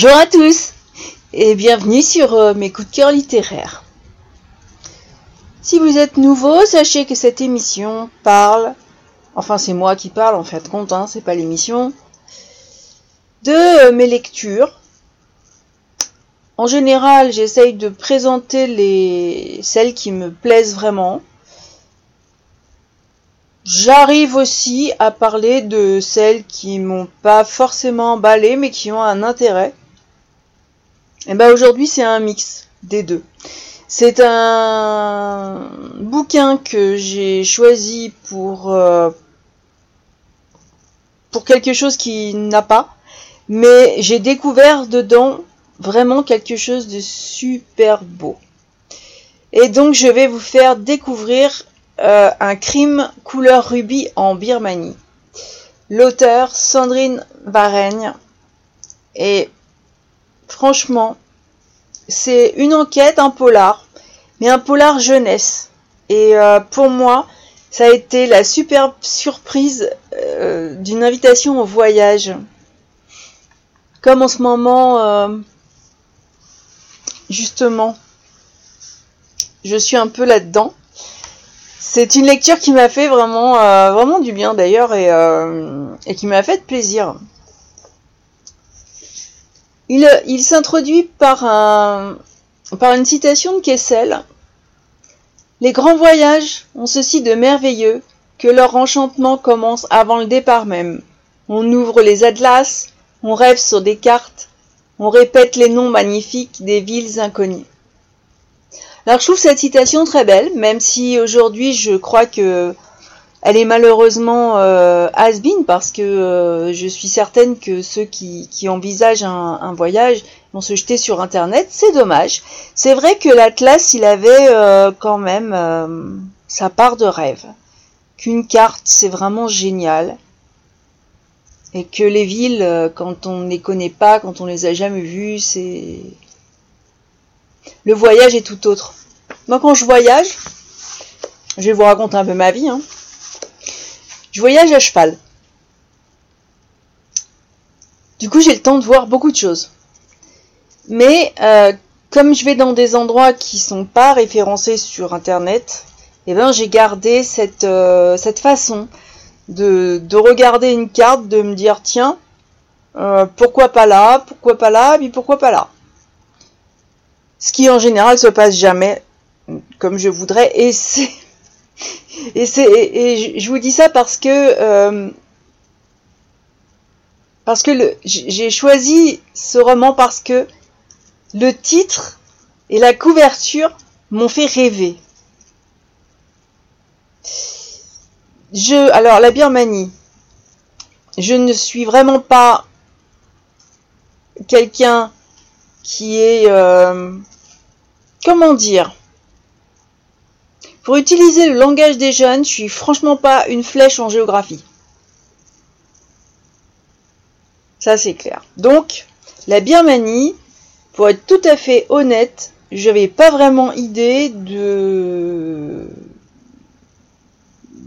Bonjour à tous et bienvenue sur euh, mes coups de cœur littéraires. Si vous êtes nouveau, sachez que cette émission parle, enfin c'est moi qui parle en fait compte, hein, c'est pas l'émission, de euh, mes lectures. En général, j'essaye de présenter les celles qui me plaisent vraiment. J'arrive aussi à parler de celles qui m'ont pas forcément emballé mais qui ont un intérêt. Et ben aujourd'hui c'est un mix des deux. C'est un bouquin que j'ai choisi pour euh, pour quelque chose qui n'a pas, mais j'ai découvert dedans vraiment quelque chose de super beau. Et donc je vais vous faire découvrir euh, un crime couleur rubis en Birmanie. L'auteur Sandrine Varenne et franchement c'est une enquête, un polar, mais un polar jeunesse. Et euh, pour moi, ça a été la superbe surprise euh, d'une invitation au voyage. Comme en ce moment, justement, je suis un peu là-dedans. C'est une lecture qui m'a fait vraiment, euh, du bien d'ailleurs et, euh, et, qui m'a fait plaisir. Il, s'introduit par, par une citation de Kessel. Les grands voyages ont ceci de merveilleux que leur enchantement commence avant le départ même. On ouvre les atlas, on rêve sur des cartes, on répète les noms magnifiques des villes inconnues. Alors je trouve cette citation très belle, même si aujourd'hui je crois que elle est malheureusement euh, has-been parce que euh, je suis certaine que ceux qui, envisagent un, voyage vont se jeter sur internet. C'est dommage. C'est vrai que l'Atlas il avait euh, quand même euh, sa part de rêve. Qu'une carte c'est vraiment génial. Et que les villes, quand on ne les connaît pas, quand on les a jamais vues, c'est le voyage est tout autre. Moi, quand je voyage, je vais vous raconter un peu ma vie. Hein. Je voyage à cheval. Du coup, j'ai le temps de voir beaucoup de choses. Mais euh, comme je vais dans des endroits qui sont pas référencés sur Internet, eh ben, j'ai gardé cette, euh, cette façon de, de, regarder une carte, de me dire tiens, euh, pourquoi pas là, pourquoi pas là, puis pourquoi pas là. Ce qui en général se passe jamais comme je voudrais. Et c'est et c'est et, je vous dis ça parce que euh, parce que j'ai choisi ce roman parce que le titre et la couverture m'ont fait rêver. Je alors la Birmanie. Je ne suis vraiment pas quelqu'un qui est euh, comment dire? Pour utiliser le langage des jeunes, je suis franchement pas une flèche en géographie. Ça c'est clair. Donc, la Birmanie, pour être tout à fait honnête, j'avais pas vraiment idée de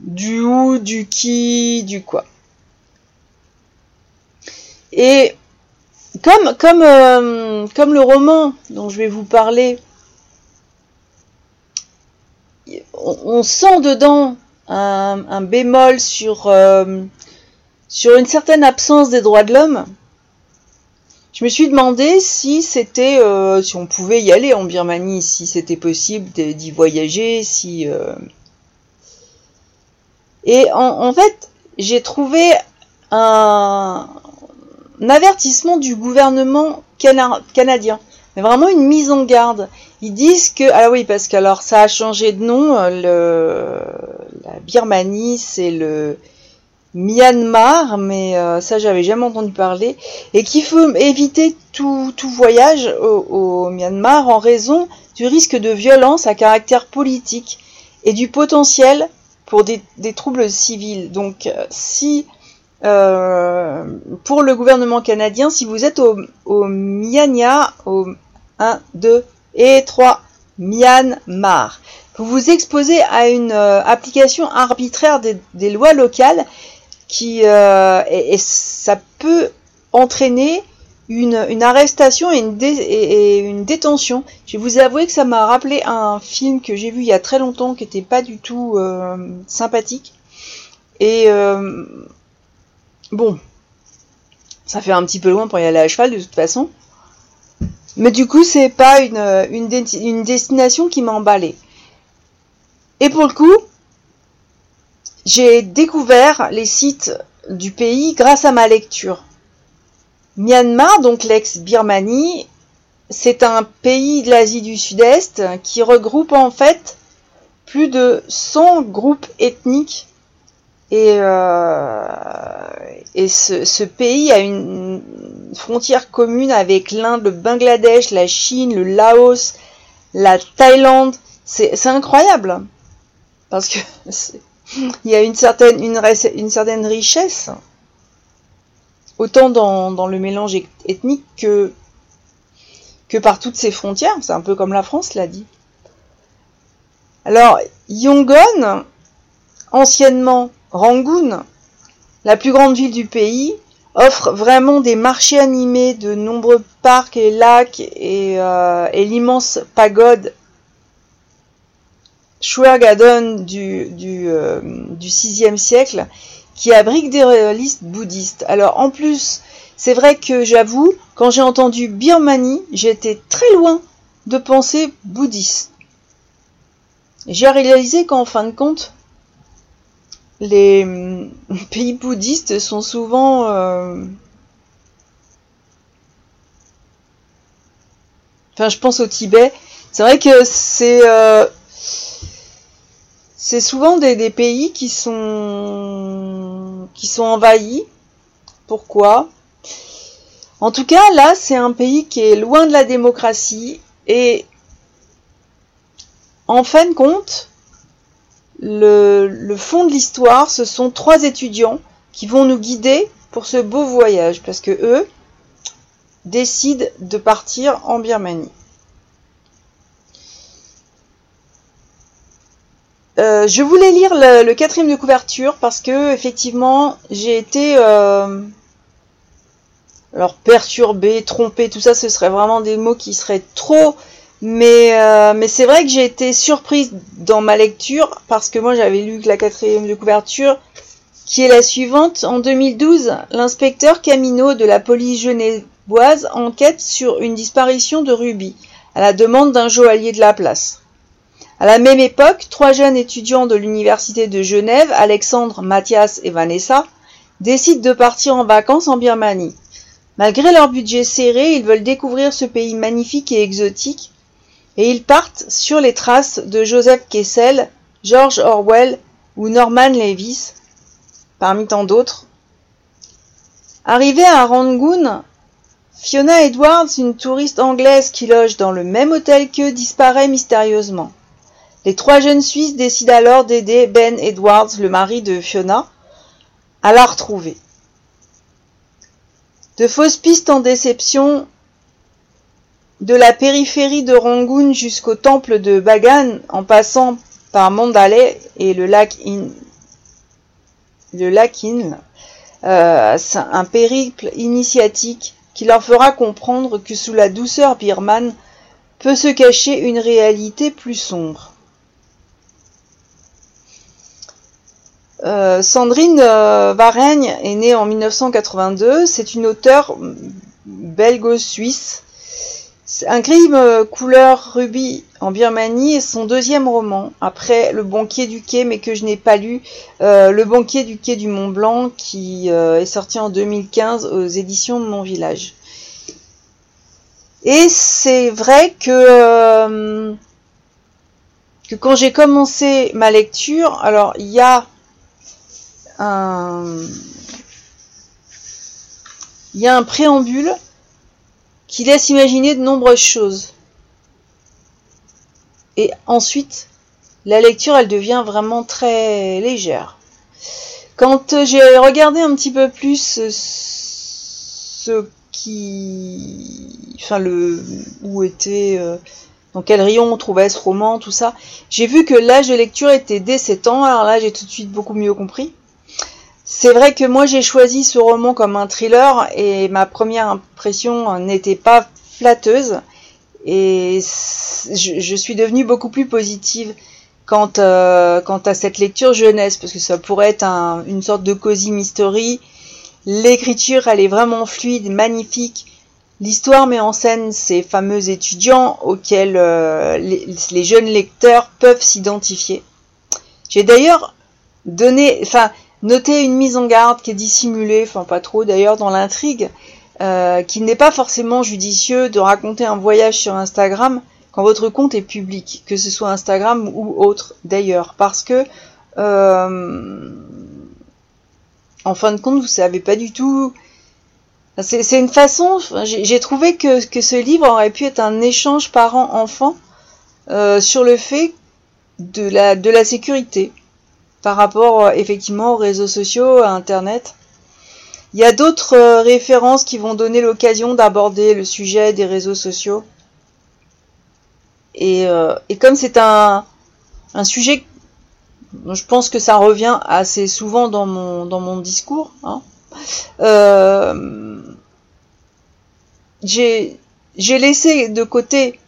du où, du qui, du quoi. Et comme comme euh, comme le roman dont je vais vous parler on, sent dedans un, bémol sur, euh, sur une certaine absence des droits de l'homme. Je me suis demandé si c'était, euh, si on pouvait y aller en Birmanie, si c'était possible d'y voyager, si. Euh. Et en, fait, j'ai trouvé un, avertissement du gouvernement canadien mais vraiment une mise en garde. Ils disent que ah oui parce que alors ça a changé de nom. Euh, le la Birmanie c'est le Myanmar, mais euh, ça j'avais jamais entendu parler, et qu'il faut éviter tout, tout voyage au, au, Myanmar en raison du risque de violence à caractère politique et du potentiel pour des, des troubles civils. Donc euh, si euh, pour le gouvernement canadien, si vous êtes au, Myanmar, au 1, 2 et 3, Myanmar, vous vous exposez à une euh, application arbitraire des, lois locales qui euh, et, ça peut entraîner une, arrestation et une, détention. Je vais vous avouer que ça m'a rappelé un film que j'ai vu il y a très longtemps qui n'était pas du tout sympathique. Et bon, ça fait un petit peu loin pour y aller à cheval de toute façon. Mais du coup, c'est pas une, une destination qui m'a emballé. Et pour le coup, j'ai découvert les sites du pays grâce à ma lecture. Myanmar, donc l'ex-Birmanie, c'est un pays de l'Asie du Sud-Est qui regroupe en fait plus de 100 groupes ethniques et, euh, ce, pays a une frontière commune avec l'Inde, le Bangladesh, la Chine, le Laos, la Thaïlande. C'est incroyable parce que il y a une certaine, richesse autant dans, le mélange ethnique que, que par toutes ces frontières. C'est un peu comme la France l'a dit. Alors, Yangon, anciennement Rangoon, la plus grande ville du pays, offre vraiment des marchés animés de nombreux parcs et lacs et, euh, l'immense pagode Shuergadon du, du, euh, du 6e siècle qui abrique des réalistes bouddhistes. Alors en plus, c'est vrai que j'avoue, quand j'ai entendu Birmanie, j'étais très loin de penser bouddhiste. J'ai réalisé qu'en fin de compte, les pays bouddhistes sont souvent euh, Enfin, je pense au Tibet. C'est vrai que c'est euh, c'est souvent des, pays qui sont qui sont envahis. Pourquoi? En tout cas, là, c'est un pays qui est loin de la démocratie et en fin de compte, le, fond de l'histoire, ce sont trois étudiants qui vont nous guider pour ce beau voyage parce que eux décident de partir en Birmanie. Euh, je voulais lire le, quatrième de couverture parce que effectivement j'ai été euh, alors perturbé, trompé, tout ça ce serait vraiment des mots qui seraient trop mais, euh, mais c'est vrai que j'ai été surprise dans ma lecture parce que moi j'avais lu que la quatrième de couverture qui est la suivante. En 2012, l'inspecteur Camino de la police genevoise enquête sur une disparition de Ruby à la demande d'un joaillier de la place. À la même époque, trois jeunes étudiants de l'université de Genève, Alexandre, Mathias et Vanessa, décident de partir en vacances en Birmanie. Malgré leur budget serré, ils veulent découvrir ce pays magnifique et exotique, et ils partent sur les traces de Joseph Kessel, George Orwell ou Norman Levis, parmi tant d'autres. Arrivée à Rangoon, Fiona Edwards, une touriste anglaise qui loge dans le même hôtel qu'eux, disparaît mystérieusement. Les trois jeunes Suisses décident alors d'aider Ben Edwards, le mari de Fiona, à la retrouver. De fausses pistes en déception, de la périphérie de Rangoon jusqu'au temple de Bagan, en passant par Mandalay et le lac In, le euh, un périple initiatique qui leur fera comprendre que sous la douceur birmane peut se cacher une réalité plus sombre. Euh, Sandrine euh, est née en 1982. C'est une auteure belgo-suisse. Un crime euh, couleur rubis en Birmanie est son deuxième roman, après Le banquier du quai, mais que je n'ai pas lu. le banquier du quai du Mont Blanc, qui est sorti en 2015 aux éditions de Mon Village. Et c'est vrai que, que quand j'ai commencé ma lecture, alors il y a il y a un préambule qui laisse imaginer de nombreuses choses. Et ensuite, la lecture, elle devient vraiment très légère. Quand j'ai regardé un petit peu plus ce qui, enfin le, où était, euh, dans quel rayon on trouvait ce roman, tout ça, j'ai vu que l'âge de lecture était dès 7 ans. Alors là, j'ai tout de suite beaucoup mieux compris. C'est vrai que moi j'ai choisi ce roman comme un thriller et ma première impression n'était pas flatteuse et je, suis devenue beaucoup plus positive quant, euh, quant, à cette lecture jeunesse parce que ça pourrait être une sorte de cosy mystery. L'écriture elle est vraiment fluide, magnifique. L'histoire met en scène ces fameux étudiants auxquels euh, les, jeunes lecteurs peuvent s'identifier. J'ai d'ailleurs donné, enfin, noté une mise en garde qui est dissimulée, enfin pas trop d'ailleurs dans l'intrigue, euh, qu'il n'est pas forcément judicieux de raconter un voyage sur Instagram quand votre compte est public, que ce soit Instagram ou autre d'ailleurs, parce que euh, en fin de compte, vous savez pas du tout. C'est une façon, j'ai trouvé que, que, ce livre aurait pu être un échange parent-enfant euh, sur le fait de la, de la sécurité par rapport euh, effectivement aux réseaux sociaux, à Internet. Il y a d'autres euh, références qui vont donner l'occasion d'aborder le sujet des réseaux sociaux. Et, et comme c'est un, un sujet, je pense que ça revient assez souvent dans mon, dans mon discours, hein, euh, j'ai laissé de côté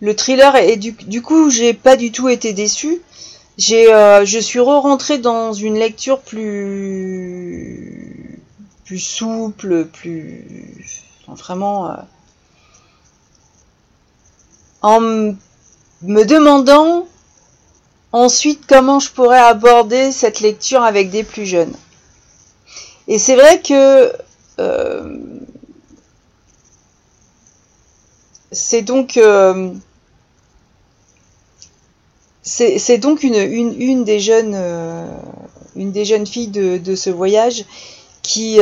le thriller et du, du coup j'ai pas du tout été déçu. J'ai euh, je suis re-rentrée dans une lecture plus plus souple, plus vraiment euh, en me demandant ensuite comment je pourrais aborder cette lecture avec des plus jeunes. Et c'est vrai que euh, c'est donc c'est donc une, une, une, des jeunes euh, une des jeunes filles de, de ce voyage qui,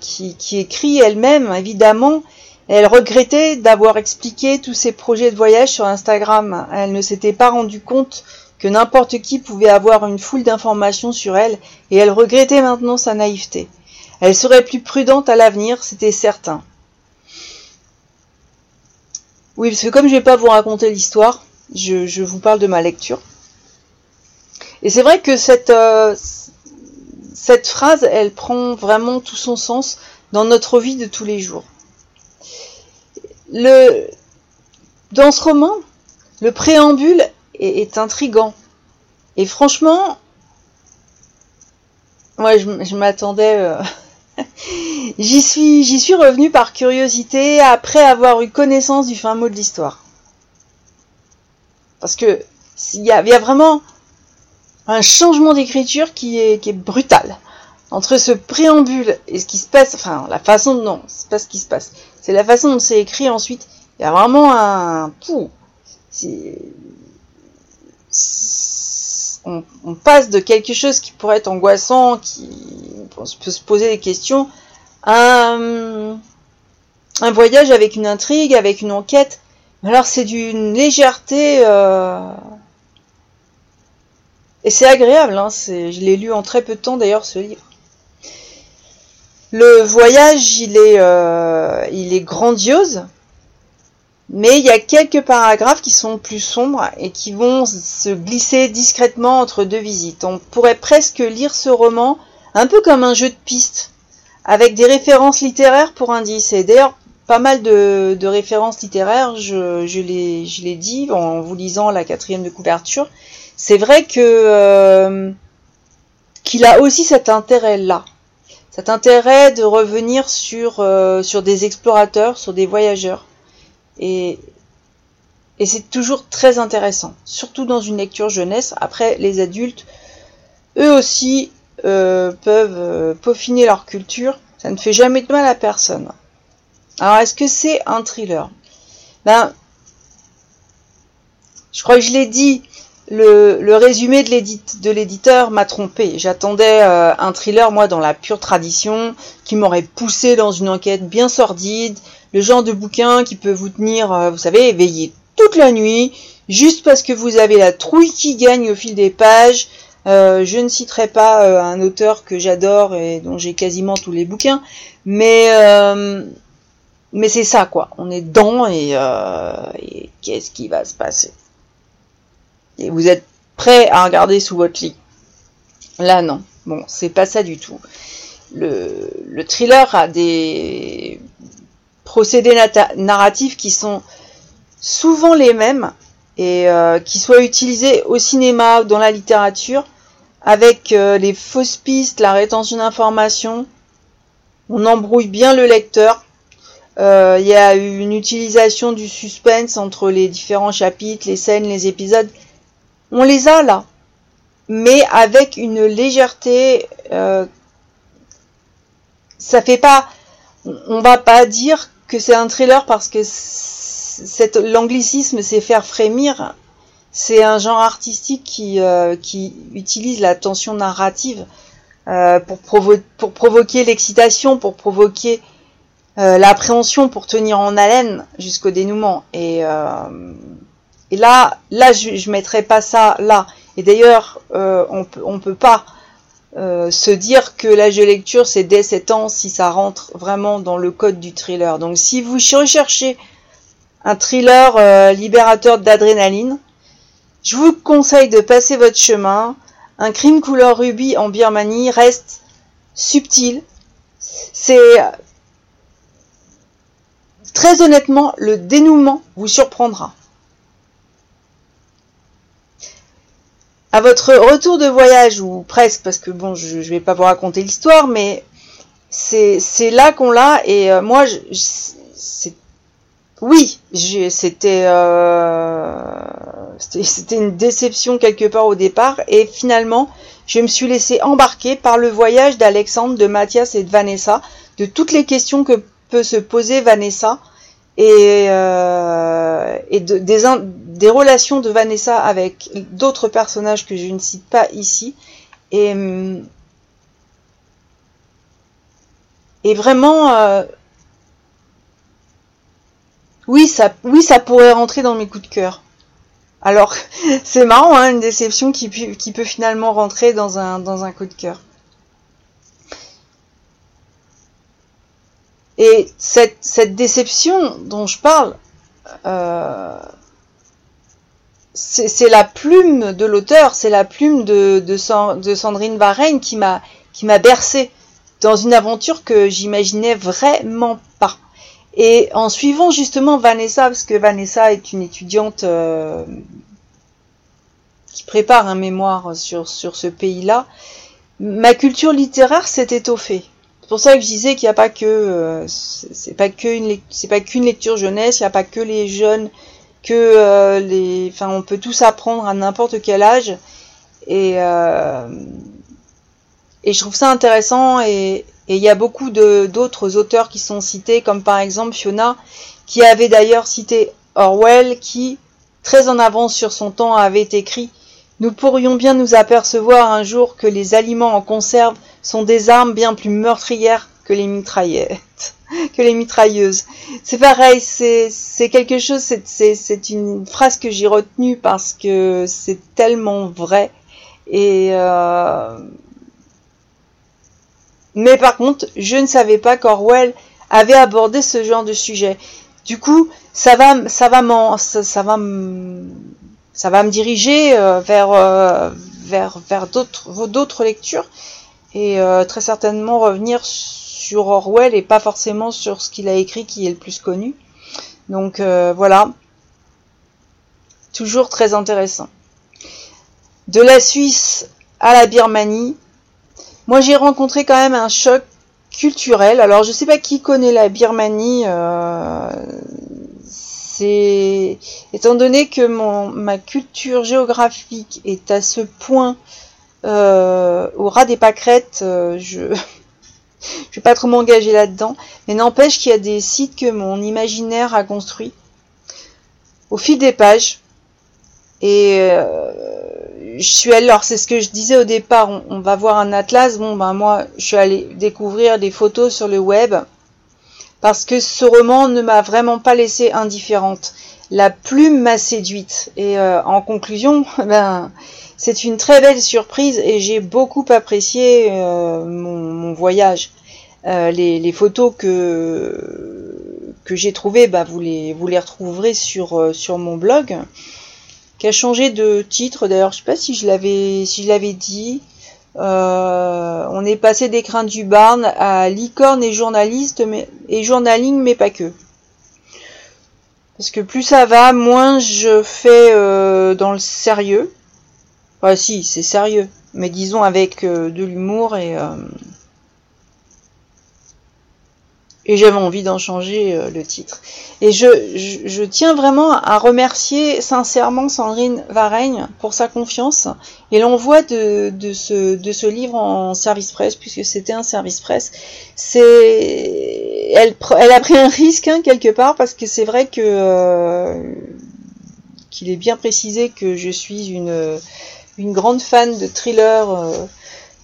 qui, qui écrit elle-même évidemment elle regrettait d'avoir expliqué tous ses projets de voyage sur Instagram. Elle ne s'était pas rendue compte que n'importe qui pouvait avoir une foule d'informations sur elle, et elle regrettait maintenant sa naïveté. Elle serait plus prudente à l'avenir, c'était certain. Oui, parce que comme je ne vais pas vous raconter l'histoire, je, vous parle de ma lecture. Et c'est vrai que cette, euh, cette phrase, elle prend vraiment tout son sens dans notre vie de tous les jours. Dans ce roman, le préambule est, intrigant. Et franchement, moi je, m'attendais. Euh, j'y suis, j'y suis revenue par curiosité après avoir eu connaissance du fin mot de l'histoire. Parce que il y a, vraiment un changement d'écriture qui est, brutal. Entre ce préambule et ce qui se passe, enfin la façon c'est pas ce qui se passe, c'est la façon dont c'est écrit ensuite. Il y a vraiment un, on, passe de quelque chose qui pourrait être angoissant, qui peut se poser des questions, à un, voyage avec une intrigue, avec une enquête. Alors c'est d'une légèreté euh, et c'est agréable. Hein, je l'ai lu en très peu de temps d'ailleurs ce livre. Le voyage, il est, euh, il est grandiose. Mais il y a quelques paragraphes qui sont plus sombres et qui vont se glisser discrètement entre deux visites. On pourrait presque lire ce roman un peu comme un jeu de pistes, avec des références littéraires pour indice. Et d'ailleurs, pas mal de, références littéraires, je, je l'ai dit en vous lisant la quatrième de couverture. C'est vrai que euh, qu'il a aussi cet intérêt-là. Cet intérêt de revenir sur, euh, sur des explorateurs, sur des voyageurs et, et c'est toujours très intéressant, surtout dans une lecture jeunesse. Après, les adultes, eux aussi, euh, peuvent euh, peaufiner leur culture. Ça ne fait jamais de mal à personne. Alors, est-ce que c'est un thriller? Ben, je crois que je l'ai dit, le, résumé de l'éditeur m'a trompé. J'attendais euh, un thriller, moi, dans la pure tradition, qui m'aurait poussé dans une enquête bien sordide, le genre de bouquin qui peut vous tenir, euh, vous savez, éveillé toute la nuit, juste parce que vous avez la trouille qui gagne au fil des pages. Euh, je ne citerai pas un auteur que j'adore et dont j'ai quasiment tous les bouquins, mais mais c'est ça quoi. On est dedans et, et qu'est-ce qui va se passer? Et vous êtes prêt à regarder sous votre lit? Là non. Bon, c'est pas ça du tout. Le, le thriller a des procédés narratifs qui sont souvent les mêmes et euh, qui soient utilisés au cinéma ou dans la littérature avec euh, les fausses pistes, la rétention d'informations. On embrouille bien le lecteur. Euh, il y a une utilisation du suspense entre les différents chapitres, les scènes, les épisodes. On les a là, mais avec une légèreté. ça fait pas. On va pas dire que c'est un thriller parce que l'anglicisme, c'est faire frémir. C'est un genre artistique qui, euh, qui utilise la tension narrative euh, pour, provoquer l'excitation, pour provoquer euh, l'appréhension, pour tenir en haleine jusqu'au dénouement. Et, et là, là, je, je mettrais pas ça là. Et d'ailleurs, on peut, on peut pas euh, se dire que l'âge de lecture c'est dès 7 ans si ça rentre vraiment dans le code du thriller. Donc si vous recherchez un thriller euh, libérateur d'adrénaline, je vous conseille de passer votre chemin. Un crime couleur rubis en Birmanie reste subtil. C'est très honnêtement le dénouement vous surprendra. à votre retour de voyage, ou presque, parce que bon, je, je vais pas vous raconter l'histoire, mais c'est là qu'on l'a, et euh, moi, oui, c'était euh, c'était une déception quelque part au départ, et finalement, je me suis laissé embarquer par le voyage d'Alexandre, de Mathias et de Vanessa, de toutes les questions que peut se poser Vanessa, et, euh, des, relations de Vanessa avec d'autres personnages que je ne cite pas ici. Et, et vraiment, euh, oui, ça, oui, ça pourrait rentrer dans mes coups de cœur. Alors, c'est marrant, hein, une déception qui, qui peut finalement rentrer dans un, dans un coup de cœur. Et cette, déception dont je parle, euh, c'est la plume de l'auteur, c'est la plume de, Sandrine Varenne qui m'a qui m'a bercé dans une aventure que j'imaginais vraiment pas. Et en suivant justement Vanessa, parce que Vanessa est une étudiante euh, qui prépare un mémoire sur ce pays-là, ma culture littéraire s'est étoffée. C'est pour ça que je disais qu'il n'y a pas que euh, c'est pas qu'une lecture jeunesse, il n'y a pas que les jeunes, que euh, les, enfin on peut tous apprendre à n'importe quel âge. Et euh, et je trouve ça intéressant et il y a beaucoup d'autres auteurs qui sont cités comme par exemple Fiona qui avait d'ailleurs cité Orwell qui très en avance sur son temps avait écrit nous pourrions bien nous apercevoir un jour que les aliments en conserve sont des armes bien plus meurtrières que les mitraillettes, que les mitrailleuses. C'est pareil, c'est quelque chose, c'est une phrase que j'ai retenue parce que c'est tellement vrai. Et euh, mais par contre, je ne savais pas qu'Orwell avait abordé ce genre de sujet. Du coup, ça va, ça va, ça, ça va ça va me diriger euh, vers, euh, vers, vers d'autres lectures et euh, très certainement revenir sur Orwell et pas forcément sur ce qu'il a écrit qui est le plus connu. Donc voilà, toujours très intéressant. De la Suisse à la Birmanie, moi j'ai rencontré quand même un choc culturel. Alors je sais pas qui connaît la Birmanie, euh, c'est étant donné que mon, ma culture géographique est à ce point euh, au ras des pâquerettes, euh, je je vais pas trop m'engager là-dedans, mais n'empêche qu'il y a des sites que mon imaginaire a construits au fil des pages. Et euh, je suis allée, alors c'est ce que je disais au départ, on, va voir un atlas. Bon ben moi, je suis allée découvrir des photos sur le web parce que ce roman ne m'a vraiment pas laissé indifférente. La plume m'a séduite et euh, en conclusion, ben c'est une très belle surprise et j'ai beaucoup apprécié euh, mon, voyage. Euh, les, photos que que j'ai trouvées, ben, vous les vous les retrouverez sur sur mon blog, qui a changé de titre. D'ailleurs, je sais pas si je l'avais si je l'avais dit. on est passé des craintes du barn à licorne et journaliste mais, et journaling, mais pas que. Parce que plus ça va, moins je fais dans le sérieux. Enfin si, c'est sérieux, mais disons avec de l'humour et et j'avais envie d'en changer euh, le titre. Et je, je, tiens vraiment à remercier sincèrement Sandrine Vareigne pour sa confiance et l'envoi de, de, ce, de ce livre en service presse, puisque c'était un service presse. C'est, elle, elle a pris un risque hein, quelque part parce que c'est vrai que euh, qu'il est bien précisé que je suis une, une grande fan de thriller euh,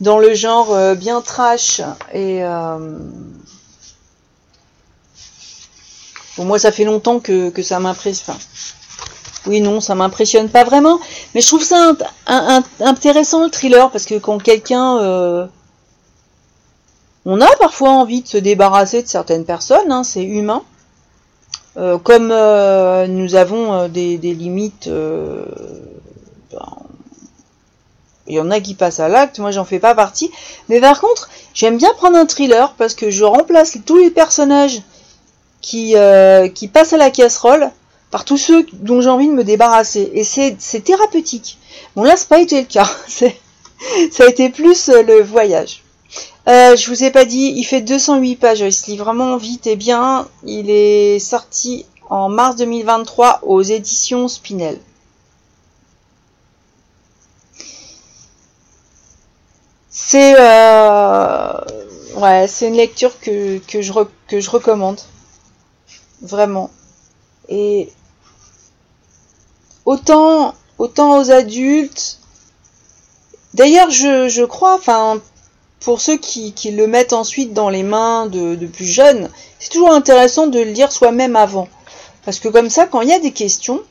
dans le genre bien trash et Bon, moi, ça fait longtemps que, que ça m'impressionne. Enfin, oui, non, ça m'impressionne pas vraiment. Mais je trouve ça intéressant le thriller parce que quand quelqu'un. Euh, on a parfois envie de se débarrasser de certaines personnes, hein, c'est humain. Euh, comme euh, nous avons des, limites. Ben, il y en a qui passent à l'acte, moi j'en fais pas partie. Mais par contre, j'aime bien prendre un thriller parce que je remplace tous les personnages qui, euh, qui passe à la casserole par tous ceux dont j'ai envie de me débarrasser. Et c'est thérapeutique. Bon là, c'est pas été le cas. ça a été plus euh, le voyage. Euh, je vous ai pas dit, il fait 208 pages. Il se lit vraiment vite et bien. Il est sorti en mars 2023 aux éditions Spinel. C'est ouais, c'est une lecture que, je, que je recommande vraiment. Et autant, autant aux adultes. D'ailleurs, je, je crois, enfin, pour ceux qui, qui, le mettent ensuite dans les mains de, de plus jeunes, c'est toujours intéressant de le lire soi-même avant. Parce que comme ça, quand il y a des questions,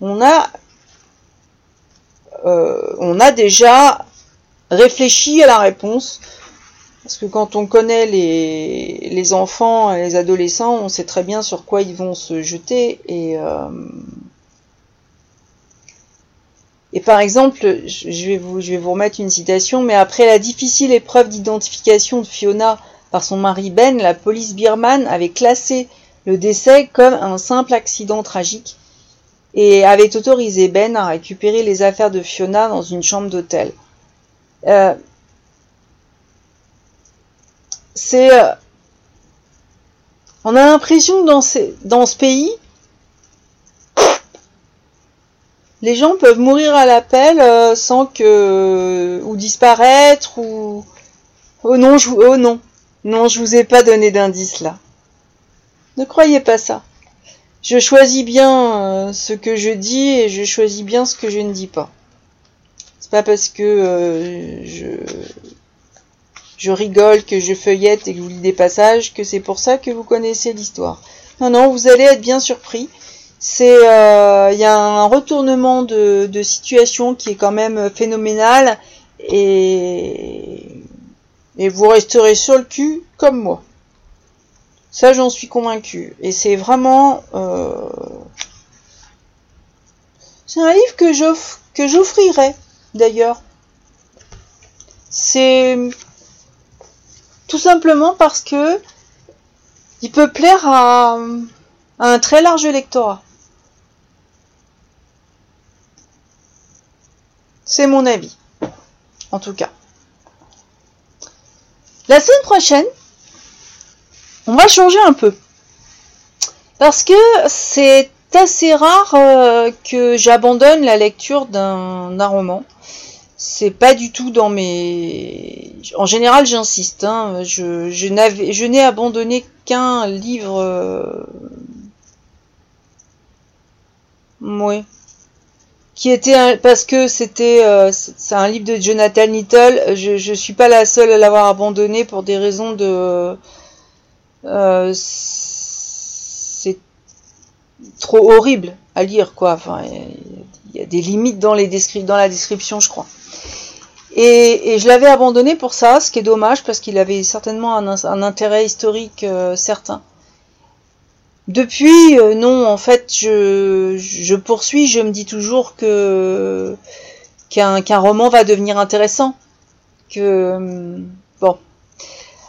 on a, euh, on a déjà réfléchi à la réponse parce que quand on connaît les, enfants et les adolescents, on sait très bien sur quoi ils vont se jeter. Et, euh, par exemple, je vais, vous, je vais vous remettre une citation, mais après la difficile épreuve d'identification de Fiona par son mari Ben, la police birmane avait classé le décès comme un simple accident tragique et avait autorisé Ben à récupérer les affaires de Fiona dans une chambre d'hôtel. Euh, c'est euh, on a l'impression que dans, ce pays, les gens peuvent mourir à l'appel euh, sans que ou disparaître ou oh non je oh non non je vous ai pas donné d'indice là. Ne croyez pas ça. Je choisis bien euh, ce que je dis et je choisis bien ce que je ne dis pas. C'est pas parce que je je rigole, que je feuillette et que je vous lis des passages, que c'est pour ça que vous connaissez l'histoire. Non, non, vous allez être bien surpris. C'est, euh, il y a un retournement de, de, situation qui est quand même phénoménal et, et vous resterez sur le cul comme moi. Ça, j'en suis convaincu. Et c'est vraiment, euh, c'est un livre que j'offre, que j'offrirai d'ailleurs. C'est tout simplement parce que il peut plaire à, un très large lectorat. C'est mon avis. En tout cas. La semaine prochaine, on va changer un peu. Parce que c'est assez rare euh, que j'abandonne la lecture d'un roman c'est pas du tout dans mes. En général, j'insiste. Hein, je, je n'avais, je n'ai abandonné qu'un livre. Euh, oui. Qui était parce que c'était euh, c'est un livre de Jonathan Little. Je je suis pas la seule à l'avoir abandonné pour des raisons de. Euh, c'est trop horrible à lire quoi. Enfin, y a des limites dans les dans la description, je crois. Et, je l'avais abandonné pour ça, ce qui est dommage parce qu'il avait certainement un, intérêt historique euh, certain. Depuis, euh, non, en fait, je, poursuis, je me dis toujours que qu'un roman va devenir intéressant. que bon.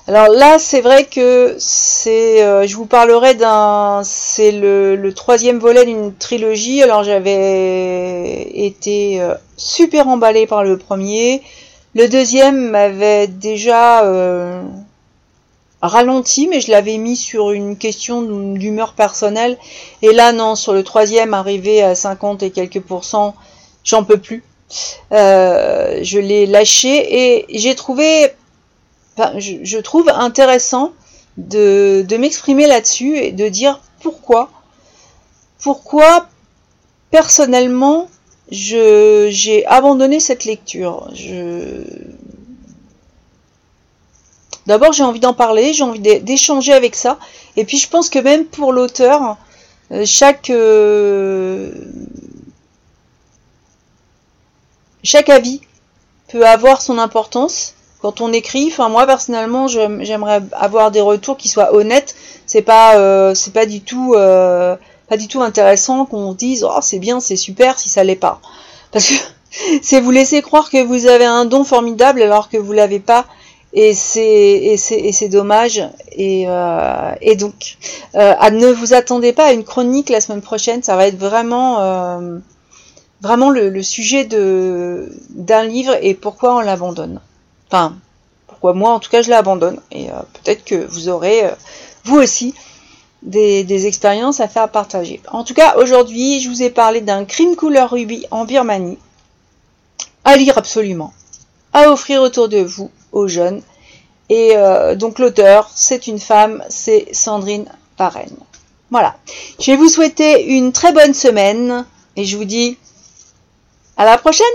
Alors là, c'est vrai que c'est, euh, je vous parlerai d'un, c'est le, troisième volet d'une trilogie. Alors j'avais été euh, super emballée par le premier. Le deuxième m'avait déjà euh, ralenti, mais je l'avais mis sur une question d'humeur personnelle. Et là, non, sur le troisième, arrivé à 50 et quelques pourcents, j'en peux plus. Je l'ai lâché et j'ai trouvé, je, trouve intéressant de, m'exprimer là-dessus et de dire pourquoi, pourquoi personnellement j'ai abandonné cette lecture. D'abord, j'ai envie d'en parler, j'ai envie d'échanger avec ça. Et puis, je pense que même pour l'auteur, euh, euh, chaque avis peut avoir son importance quand on écrit. Enfin, moi personnellement, j'aimerais avoir des retours qui soient honnêtes. C'est pas, euh, c'est pas du tout, euh, pas du tout intéressant qu'on dise oh c'est bien, c'est super si ça l'est pas. Parce que c'est vous laisser croire que vous avez un don formidable alors que vous l'avez pas. Et c'est et c'est dommage et, euh, et donc ne vous attendez pas à une chronique la semaine prochaine ça va être vraiment vraiment le, sujet de d'un livre et pourquoi on l'abandonne. Enfin, pourquoi moi en tout cas je l'abandonne. Et euh, peut-être que vous aurez euh, vous aussi des, des, expériences à faire partager. En tout cas, aujourd'hui, je vous ai parlé d'un crime couleur rubis en Birmanie. À lire absolument. À offrir autour de vous aux jeunes. Et euh, donc l'auteur, c'est une femme, c'est Sandrine Parraine. Voilà. Je vais vous souhaiter une très bonne semaine et je vous dis à la prochaine